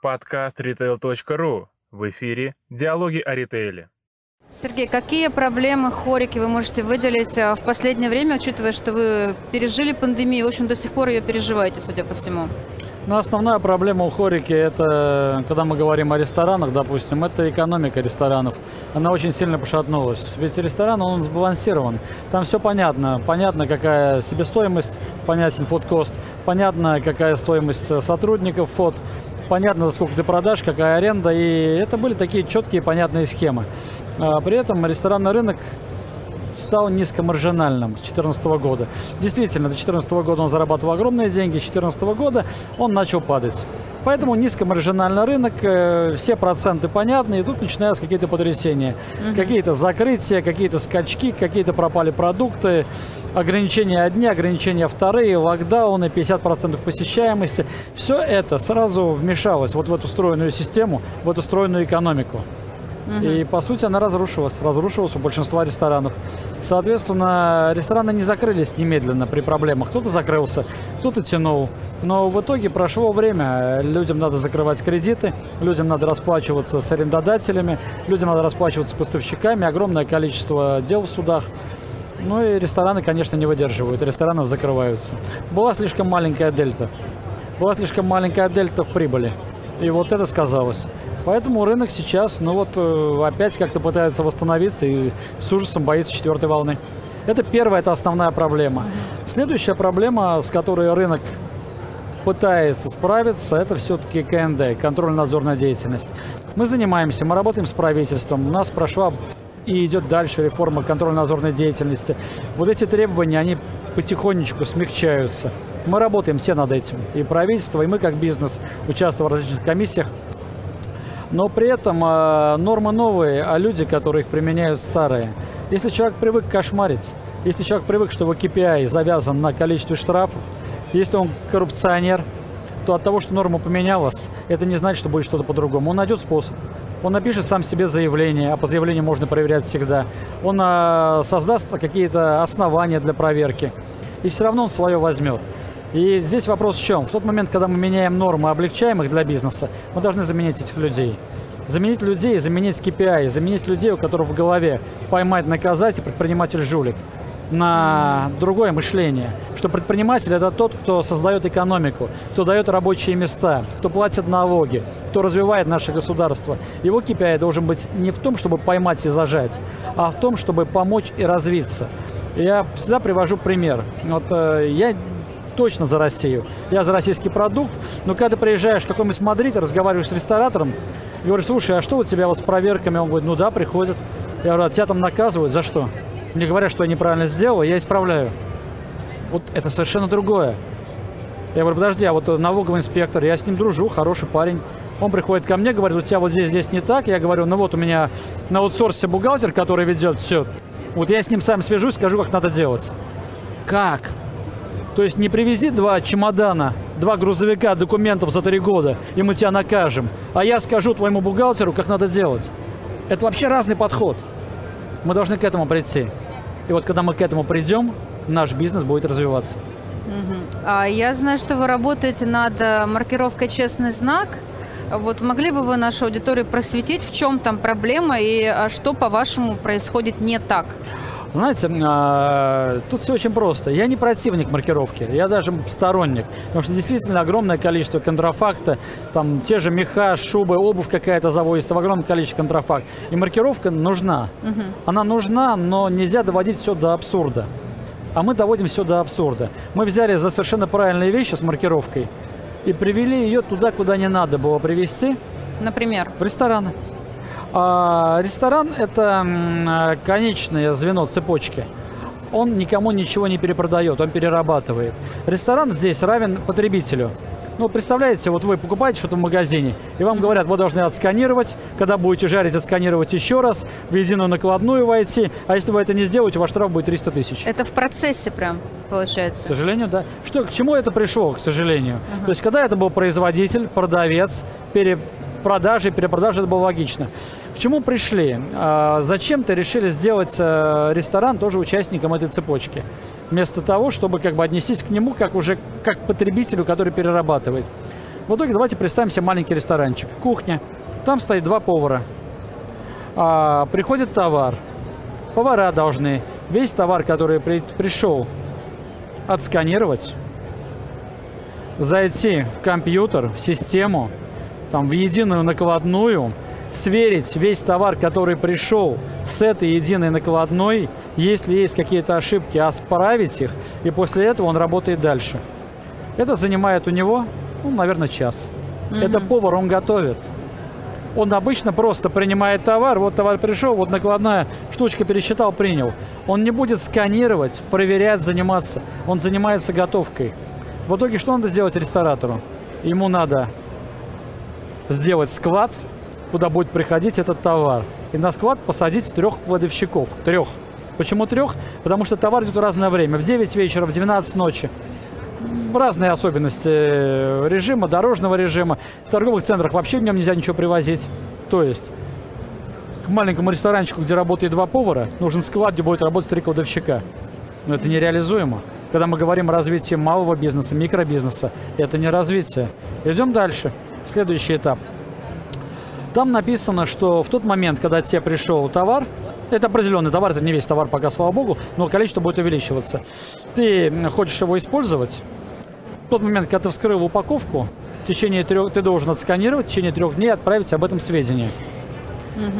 Подкаст retail.ru. В эфире «Диалоги о ритейле». Сергей, какие проблемы хорики вы можете выделить а, в последнее время, учитывая, что вы пережили пандемию, в общем, до сих пор ее переживаете, судя по всему? Ну, основная проблема у хорики, это, когда мы говорим о ресторанах, допустим, это экономика ресторанов. Она очень сильно пошатнулась. Ведь ресторан, он сбалансирован. Там все понятно. Понятно, какая себестоимость, понятен фудкост, понятно, какая стоимость сотрудников фот, понятно, за сколько ты продашь, какая аренда. И это были такие четкие, понятные схемы. А при этом ресторанный рынок стал низкомаржинальным с 2014 года. Действительно, до 2014 года он зарабатывал огромные деньги, с 2014 года он начал падать. Поэтому низкомаржинальный рынок, э, все проценты понятны, и тут начинаются какие-то потрясения. Угу. Какие-то закрытия, какие-то скачки, какие-то пропали продукты, ограничения одни, ограничения вторые, локдауны, 50% посещаемости. Все это сразу вмешалось вот в эту стройную систему, в эту стройную экономику. Угу. И, по сути, она разрушилась. Разрушилась у большинства ресторанов. Соответственно, рестораны не закрылись немедленно при проблемах. Кто-то закрылся, кто-то тянул. Но в итоге прошло время. Людям надо закрывать кредиты, людям надо расплачиваться с арендодателями, людям надо расплачиваться с поставщиками. Огромное количество дел в судах. Ну и рестораны, конечно, не выдерживают. Рестораны закрываются. Была слишком маленькая дельта. Была слишком маленькая дельта в прибыли. И вот это сказалось. Поэтому рынок сейчас, ну вот, э, опять как-то пытается восстановиться и с ужасом боится четвертой волны. Это первая, это основная проблема. Следующая проблема, с которой рынок пытается справиться, это все-таки КНД, контрольно-надзорная деятельность. Мы занимаемся, мы работаем с правительством, у нас прошла и идет дальше реформа контрольно-надзорной деятельности. Вот эти требования, они потихонечку смягчаются. Мы работаем все над этим. И правительство, и мы как бизнес, участвуя в различных комиссиях, но при этом э, нормы новые, а люди, которые их применяют, старые. Если человек привык кошмарить, если человек привык, что его KPI завязан на количестве штрафов, если он коррупционер, то от того, что норма поменялась, это не значит, что будет что-то по-другому. Он найдет способ. Он напишет сам себе заявление, а по заявлению можно проверять всегда. Он э, создаст какие-то основания для проверки. И все равно он свое возьмет. И здесь вопрос в чем? В тот момент, когда мы меняем нормы, облегчаем их для бизнеса, мы должны заменить этих людей. Заменить людей, заменить KPI, заменить людей, у которых в голове поймать, наказать и предприниматель жулик на другое мышление, что предприниматель это тот, кто создает экономику, кто дает рабочие места, кто платит налоги, кто развивает наше государство. Его KPI должен быть не в том, чтобы поймать и зажать, а в том, чтобы помочь и развиться. Я всегда привожу пример. Вот э, я точно за Россию. Я за российский продукт. Но когда ты приезжаешь в какой-нибудь Мадрид, разговариваешь с ресторатором, говоришь, слушай, а что у тебя вот с проверками? Он говорит, ну да, приходят. Я говорю, а тебя там наказывают? За что? Мне говорят, что я неправильно сделал, я исправляю. Вот это совершенно другое. Я говорю, подожди, а вот налоговый инспектор, я с ним дружу, хороший парень. Он приходит ко мне, говорит, у тебя вот здесь, здесь не так. Я говорю, ну вот у меня на аутсорсе бухгалтер, который ведет все. Вот я с ним сам свяжусь, скажу, как надо делать. Как? То есть не привези два чемодана, два грузовика документов за три года, и мы тебя накажем. А я скажу твоему бухгалтеру, как надо делать. Это вообще разный подход. Мы должны к этому прийти. И вот когда мы к этому придем, наш бизнес будет развиваться. Угу. А я знаю, что вы работаете над э, маркировкой «Честный знак». Вот могли бы вы нашу аудиторию просветить, в чем там проблема и а что, по-вашему, происходит не так? Знаете, а, тут все очень просто. Я не противник маркировки, я даже сторонник. Потому что действительно огромное количество контрафакта, там те же меха, шубы, обувь какая-то заводится в огромном количестве контрафакт. И маркировка нужна. Угу. Она нужна, но нельзя доводить все до абсурда. А мы доводим все до абсурда. Мы взяли за совершенно правильные вещи с маркировкой и привели ее туда, куда не надо было привести. Например? В рестораны. А ресторан – это конечное звено цепочки. Он никому ничего не перепродает, он перерабатывает. Ресторан здесь равен потребителю. Ну, представляете, вот вы покупаете что-то в магазине, и вам говорят, вы должны отсканировать, когда будете жарить, отсканировать еще раз, в единую накладную войти, а если вы это не сделаете, ваш штраф будет 300 тысяч. Это в процессе прям получается? К сожалению, да. Что, к чему это пришло, к сожалению? Uh-huh. То есть, когда это был производитель, продавец, пере, продажи, перепродажи, это было логично. К чему пришли? А, зачем-то решили сделать э, ресторан тоже участником этой цепочки. Вместо того, чтобы как бы отнестись к нему как уже как потребителю, который перерабатывает. В итоге давайте представим себе маленький ресторанчик. Кухня. Там стоит два повара. А, приходит товар. Повара должны весь товар, который при- пришел, отсканировать, зайти в компьютер, в систему, там, в единую накладную, сверить весь товар, который пришел с этой единой накладной, если есть какие-то ошибки, исправить их, и после этого он работает дальше. Это занимает у него, ну, наверное, час. Это повар, он готовит. Он обычно просто принимает товар, вот товар пришел, вот накладная штучка пересчитал, принял. Он не будет сканировать, проверять, заниматься. Он занимается готовкой. В итоге что надо сделать ресторатору? Ему надо сделать склад, куда будет приходить этот товар. И на склад посадить трех кладовщиков. Трех. Почему трех? Потому что товар идет в разное время. В 9 вечера, в 12 ночи. Разные особенности э, режима, дорожного режима. В торговых центрах вообще в нем нельзя ничего привозить. То есть к маленькому ресторанчику, где работает два повара, нужен склад, где будет работать три кладовщика. Но это нереализуемо. Когда мы говорим о развитии малого бизнеса, микробизнеса, это не развитие. Идем дальше. Следующий этап. Там написано, что в тот момент, когда тебе пришел товар, это определенный товар, это не весь товар пока, слава богу, но количество будет увеличиваться. Ты хочешь его использовать, в тот момент, когда ты вскрыл упаковку, в течение трех, ты должен отсканировать, в течение трех дней отправить об этом сведения.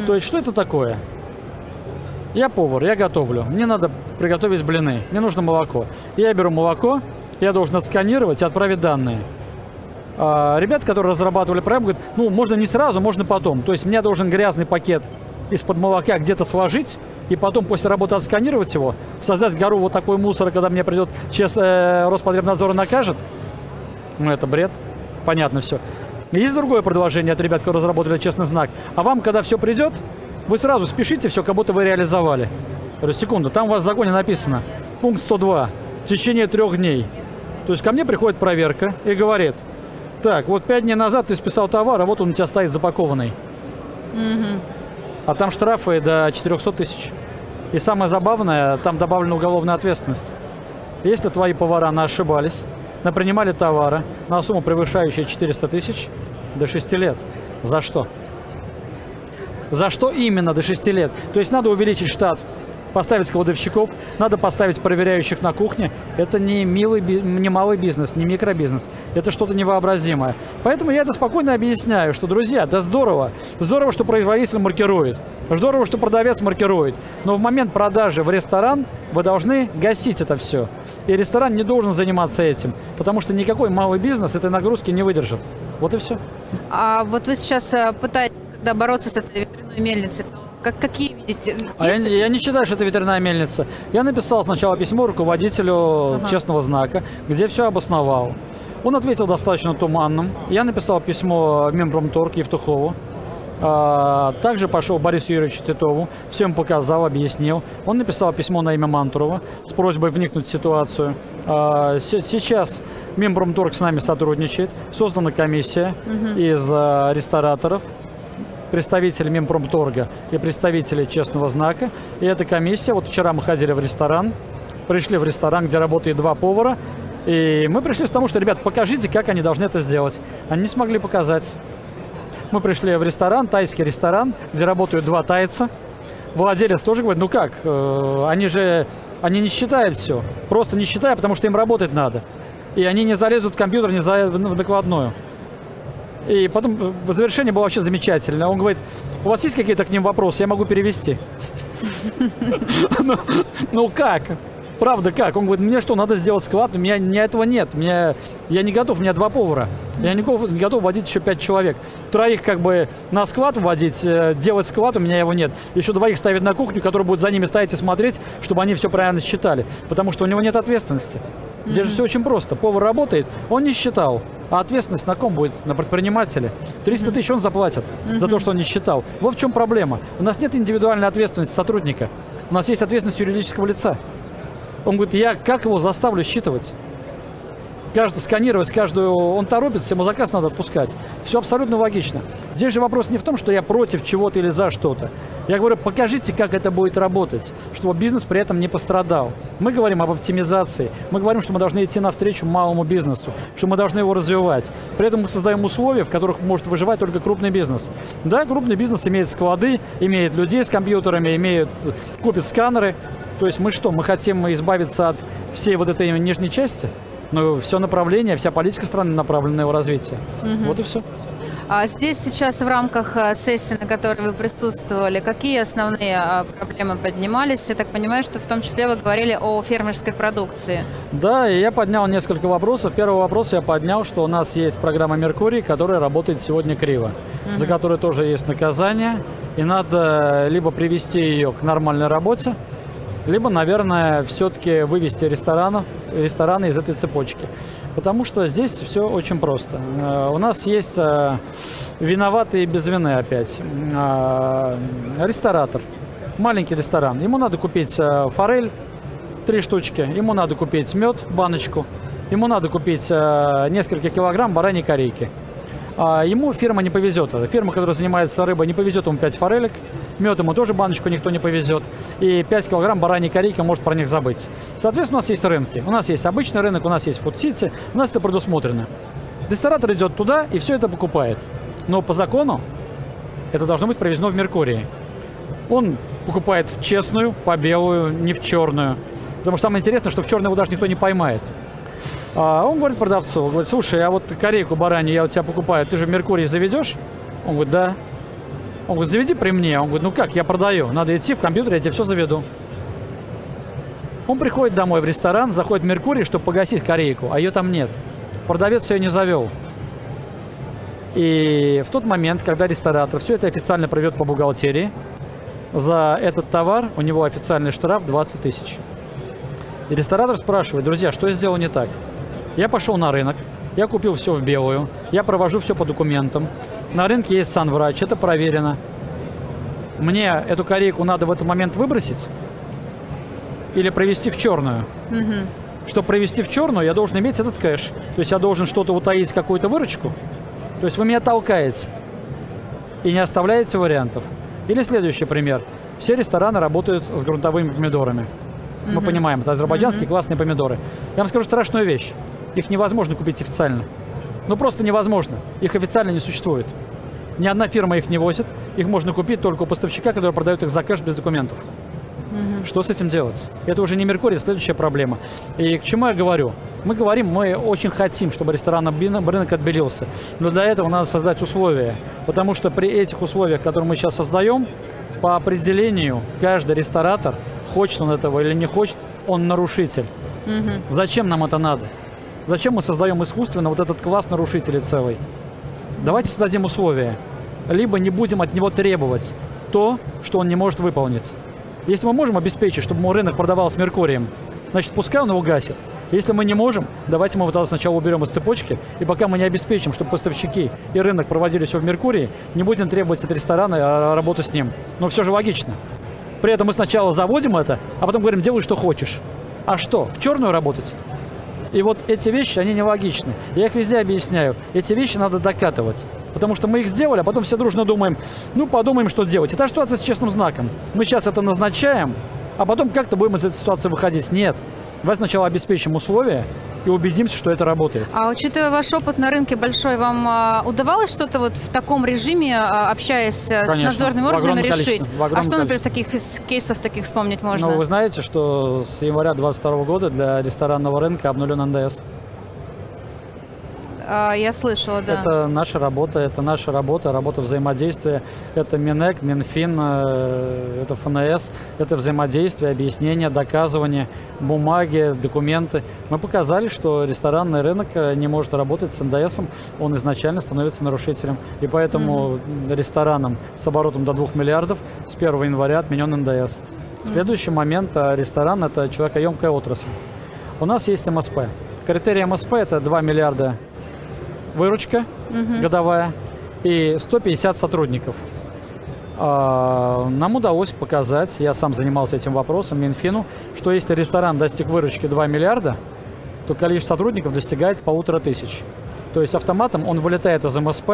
То есть, что это такое? Я повар, я готовлю. Мне надо приготовить блины. Мне нужно молоко. Я беру молоко, я должен отсканировать и отправить данные. А, ребят, которые разрабатывали программу, говорят, ну, можно не сразу, можно потом. То есть, мне должен грязный пакет из-под молока где-то сложить, и потом после работы отсканировать его, создать гору вот такой мусора, когда мне придет сейчас э, Роспотребнадзор и накажет. Ну, это бред. Понятно все. Есть другое предложение от ребят, которые разработали честный знак. А вам, когда все придет, вы сразу спешите все, как будто вы реализовали. Я говорю, секунду, там у вас в законе написано, пункт 102, в течение трех дней. То есть ко мне приходит проверка и говорит, так, вот пять дней назад ты списал товар, а вот он у тебя стоит запакованный. А там штрафы до 400 тысяч. И самое забавное, там добавлена уголовная ответственность. Если твои повара на ошибались, напринимали товара на сумму, превышающую 400 тысяч, до 6 лет. За что? За что именно до 6 лет? То есть надо увеличить штат, поставить кладовщиков, надо поставить проверяющих на кухне. Это не, милый, не малый бизнес, не микробизнес. Это что-то невообразимое. Поэтому я это спокойно объясняю, что, друзья, да здорово. Здорово, что производитель маркирует. Здорово, что продавец маркирует. Но в момент продажи в ресторан вы должны гасить это все. И ресторан не должен заниматься этим, потому что никакой малый бизнес этой нагрузки не выдержит. Вот и все. А вот вы сейчас э, пытаетесь, когда бороться с этой ветряной мельницей, то как, какие видите? А я, я не считаю, что это ветряная мельница. Я написал сначала письмо руководителю Ага. честного знака, где все обосновал. Он ответил достаточно туманным. Я написал письмо Минпромторг Евтухову. А, также пошел Борису Юрьевичу Титову, всем показал, объяснил. Он написал письмо на имя Мантурова с просьбой вникнуть в ситуацию. А, се- сейчас Минпромторг с нами сотрудничает. Создана комиссия из а, рестораторов, представители Минпромторга и представители Честного знака. И эта комиссия, вот вчера мы ходили в ресторан, пришли в ресторан, где работает два повара, и мы пришли к тому, что, ребят, покажите, как они должны это сделать. Они не смогли показать. Мы пришли в ресторан, тайский ресторан, где работают два тайца. Владелец тоже говорит, ну как, э, они же, они не считают все. Просто не считают, потому что им работать надо. И они не залезут в компьютер, не залезут в накладную. И потом э, в завершении было вообще замечательно. Он говорит, у вас есть какие-то к ним вопросы? Я могу перевести. Ну- Ну как? Правда, как? Он говорит, мне что, надо сделать склад? У меня, у меня этого нет. У меня, я не готов, у меня два повара. Я не не готов водить еще пять человек. Троих как бы на склад вводить, э, делать склад, у меня его нет. Еще двоих ставить на кухню, который будет за ними стоять и смотреть, чтобы они все правильно считали. Потому что у него нет ответственности. Здесь же все очень просто. Повар работает, он не считал. А ответственность на ком будет? На предпринимателе. 300 тысяч он заплатит за то, что он не считал. Вот в чем проблема. У нас нет индивидуальной ответственности сотрудника. У нас есть ответственность юридического лица. Он говорит, я как его заставлю считывать? Каждый, сканировать каждую, он торопится, ему заказ надо отпускать. Все абсолютно логично. Здесь же вопрос не в том, что я против чего-то или за что-то. Я говорю, покажите, как это будет работать, чтобы бизнес при этом не пострадал. Мы говорим об оптимизации, мы говорим, что мы должны идти навстречу малому бизнесу, что мы должны его развивать. При этом мы создаем условия, в которых может выживать только крупный бизнес. Да, крупный бизнес имеет склады, имеет людей с компьютерами, имеет, купит сканеры. То есть мы что, мы хотим избавиться от всей вот этой нижней части? Но все направление, вся политика страны направлена на его развитие. Угу. Вот и все. А здесь сейчас в рамках э, сессии, на которой вы присутствовали, какие основные а, проблемы поднимались? Я так понимаю, что в том числе вы говорили о фермерской продукции. Да, и я поднял несколько вопросов. Первый вопрос я поднял, что у нас есть программа «Меркурий», которая работает сегодня криво, угу. за которой тоже есть наказание, и надо либо привести ее к нормальной работе, либо, наверное, все-таки вывести ресторанов, рестораны из этой цепочки. Потому что здесь все очень просто. Э, у нас есть э, виноватые без вины опять. Э, ресторатор, маленький ресторан. Ему надо купить форель, три штучки. Ему надо купить мед, баночку. Ему надо купить несколько килограмм бараньей корейки. А ему фирма не повезет. Фирма, которая занимается рыбой, не повезет ему 5 форелек. Мед ему тоже баночку никто не повезет. И 5 килограмм бараньей корейки может про них забыть. Соответственно, у нас есть рынки. У нас есть обычный рынок, у нас есть фуд-сити. У нас это предусмотрено. Ресторатор идет туда и все это покупает. Но по закону это должно быть проведено в Меркурии. Он покупает в честную, по белую, не в черную. Потому что самое интересное, что в черную его даже никто не поймает. А он говорит продавцу, говорит, слушай, а вот корейку баранью я у тебя покупаю, ты же в Меркурий заведешь? Он говорит, да. Он говорит, заведи при мне. Он говорит, ну как, я продаю. Надо идти в компьютер, я тебе все заведу. Он приходит домой в ресторан, заходит в Меркурий, чтобы погасить корейку, а ее там нет. Продавец ее не завел. И в тот момент, когда ресторатор все это официально проведет по бухгалтерии, за этот товар у него официальный штраф 20 тысяч. И ресторатор спрашивает, друзья, что я сделал не так? Я пошел на рынок, я купил все в белую, я провожу все по документам. На рынке есть санврач, это проверено. Мне эту корейку надо в этот момент выбросить или провести в черную. Угу. Чтобы провести в черную, я должен иметь этот кэш. То есть я должен что-то утаить, какую-то выручку. То есть вы меня толкаете и не оставляете вариантов. Или следующий пример. Все рестораны работают с грунтовыми помидорами. Мы угу. понимаем, это азербайджанские угу. классные помидоры. Я вам скажу страшную вещь. Их невозможно купить официально. Ну просто невозможно. Их официально не существует. Ни одна фирма их не возит. Их можно купить только у поставщика, который продает их за кэш без документов. Угу. Что с этим делать? Это уже не Меркурий, это следующая проблема. И к чему я говорю? Мы говорим, мы очень хотим, чтобы ресторанный рынок отбелился. Но для этого надо создать условия. Потому что при этих условиях, которые мы сейчас создаем, по определению каждый ресторатор, хочет он этого или не хочет, он нарушитель. Угу. Зачем нам это надо? Зачем мы создаем искусственно вот этот класс нарушителей целый? Давайте создадим условия. Либо не будем от него требовать то, что он не может выполнить. Если мы можем обеспечить, чтобы ему рынок продавал с Меркурием, значит, пускай он его гасит. Если мы не можем, давайте мы вот сначала уберем из цепочки, и пока мы не обеспечим, чтобы поставщики и рынок проводили все в Меркурии, не будем требовать от ресторана а, работу с ним. Но все же логично. При этом мы сначала заводим это, а потом говорим, делай, что хочешь. А что, в черную работать? И вот эти вещи, они нелогичны. Я их везде объясняю. Эти вещи надо докатывать. Потому что мы их сделали, а потом все дружно думаем, ну, подумаем, что делать. Это ситуация с честным знаком. Мы сейчас это назначаем, а потом как-то будем из этой ситуации выходить. Нет. Давай сначала обеспечим условия, и убедимся, что это работает. А учитывая ваш опыт на рынке большой, вам а, удавалось что-то вот в таком режиме, а, общаясь Конечно, с надзорными органами, решить? А что, например, таких кейсов таких вспомнить можно? Ну, вы знаете, что с января 2022 года для ресторанного рынка обнулен НДС. А, я слышала, да. Это наша работа, это наша работа, работа взаимодействия. Это Минэк, Минфин, э, это ФНС, это взаимодействие, объяснение, доказывание, бумаги, документы. Мы показали, что ресторанный рынок э, не может работать с НДСом, он изначально становится нарушителем. И поэтому mm-hmm. ресторанам с оборотом до 2 миллиардов с 1 января отменен НДС. Следующий момент э, ресторан – это человекоемкая отрасль. У нас есть МСП. Критерий МСП – это 2 миллиарда выручка угу. годовая и 150 сотрудников. А, нам удалось показать, я сам занимался этим вопросом, Минфину, что если ресторан достиг выручки 2 миллиарда, то количество сотрудников достигает полутора тысяч. То есть автоматом он вылетает из МСП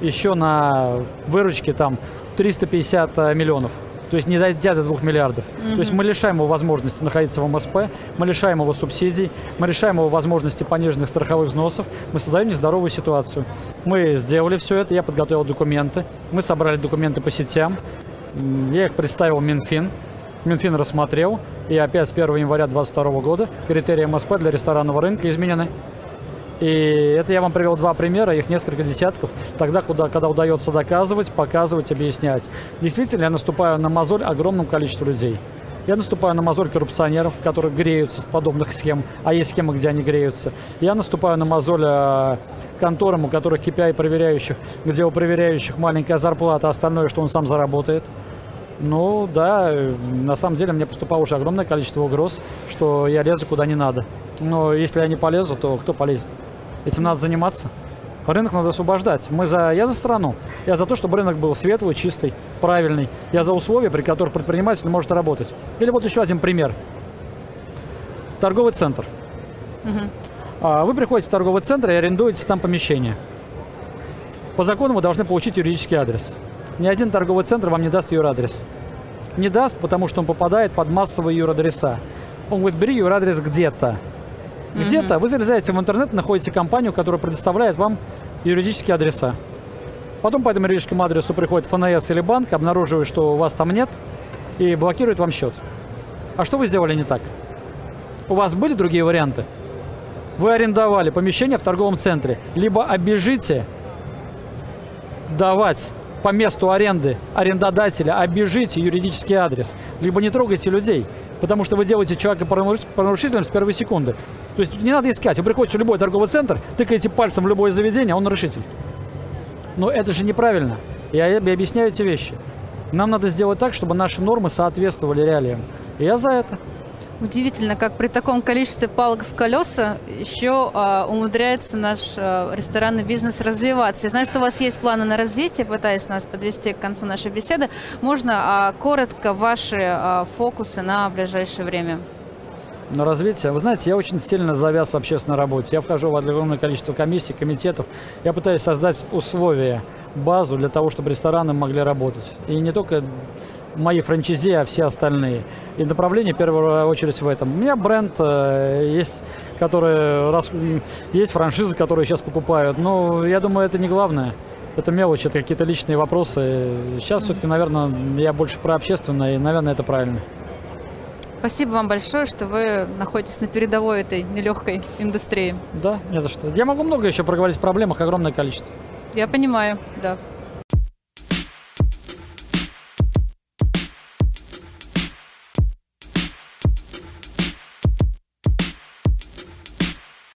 еще на выручке там 350 миллионов. То есть не дойдя до 2 миллиардов. То есть мы лишаем его возможности находиться в МСП, мы лишаем его субсидий, мы лишаем его возможности пониженных страховых взносов, мы создаем нездоровую ситуацию. Мы сделали все это, я подготовил документы, мы собрали документы по сетям, я их представил Минфин, Минфин рассмотрел, и опять с 1 января 2022 года критерии МСП для ресторанного рынка изменены. И это я вам привел два примера, их несколько десятков, тогда, куда, когда удается доказывать, показывать, объяснять. Действительно, я наступаю на мозоль огромному количеству людей. Я наступаю на мозоль коррупционеров, которые греются с подобных схем, а есть схемы, где они греются. Я наступаю на мозоль э, конторам, у которых KPI проверяющих, где у проверяющих маленькая зарплата, а остальное, что он сам заработает. Ну да, на самом деле мне поступало уже огромное количество угроз, что я лезу куда не надо. Но если я не полезу, то кто полезет? Этим надо заниматься. Рынок надо освобождать. Мы за, я за страну. Я за то, чтобы рынок был светлый, чистый, правильный. Я за условия, при которых предприниматель может работать. Или вот еще один пример. Торговый центр. А, Вы приходите в торговый центр и арендуете там помещение. По закону вы должны получить юридический адрес. Ни один торговый центр вам не даст юрадрес. Не даст, потому что он попадает под массовые юрадреса. Он говорит, бери юрадрес где-то. Где-то вы залезаете в интернет, находите компанию, которая предоставляет вам юридические адреса. Потом по этому юридическому адресу приходит ФНС или банк, обнаруживает, что у вас там нет, и блокирует вам счет. А что вы сделали не так? У вас были другие варианты? Вы арендовали помещение в торговом центре. Либо обижите давать по месту аренды арендодателя, обижите юридический адрес, либо не трогайте людей, потому что вы делаете человека правонарушителем с первой секунды. То есть не надо искать. Вы приходите в любой торговый центр, тыкаете пальцем в любое заведение, а он нарушитель. Но это же неправильно. Я я объясняю эти вещи. Нам надо сделать так, чтобы наши нормы соответствовали реалиям. И я за это. Удивительно, как при таком количестве палок в колеса еще а, умудряется наш а, ресторанный бизнес развиваться. Я знаю, что у вас есть планы на развитие, пытаясь нас подвести к концу нашей беседы. Можно а, коротко ваши а, фокусы на ближайшее время? на развитие. Вы знаете, я очень сильно завяз в общественной работе. Я вхожу в огромное количество комиссий, комитетов. Я пытаюсь создать условия, базу для того, чтобы рестораны могли работать. И не только мои франчайзи, а все остальные. И направление в первую очередь в этом. У меня бренд э, есть, который рас- м, есть франшизы, которые сейчас покупают. Но я думаю, это не главное. Это мелочи, это какие-то личные вопросы. Сейчас все-таки, наверное, я больше про общественное, и, наверное, это правильно. Спасибо вам большое, что вы находитесь на передовой этой нелегкой индустрии. Да, не за что. Я могу много еще проговорить о проблемах, огромное количество. Я понимаю, да.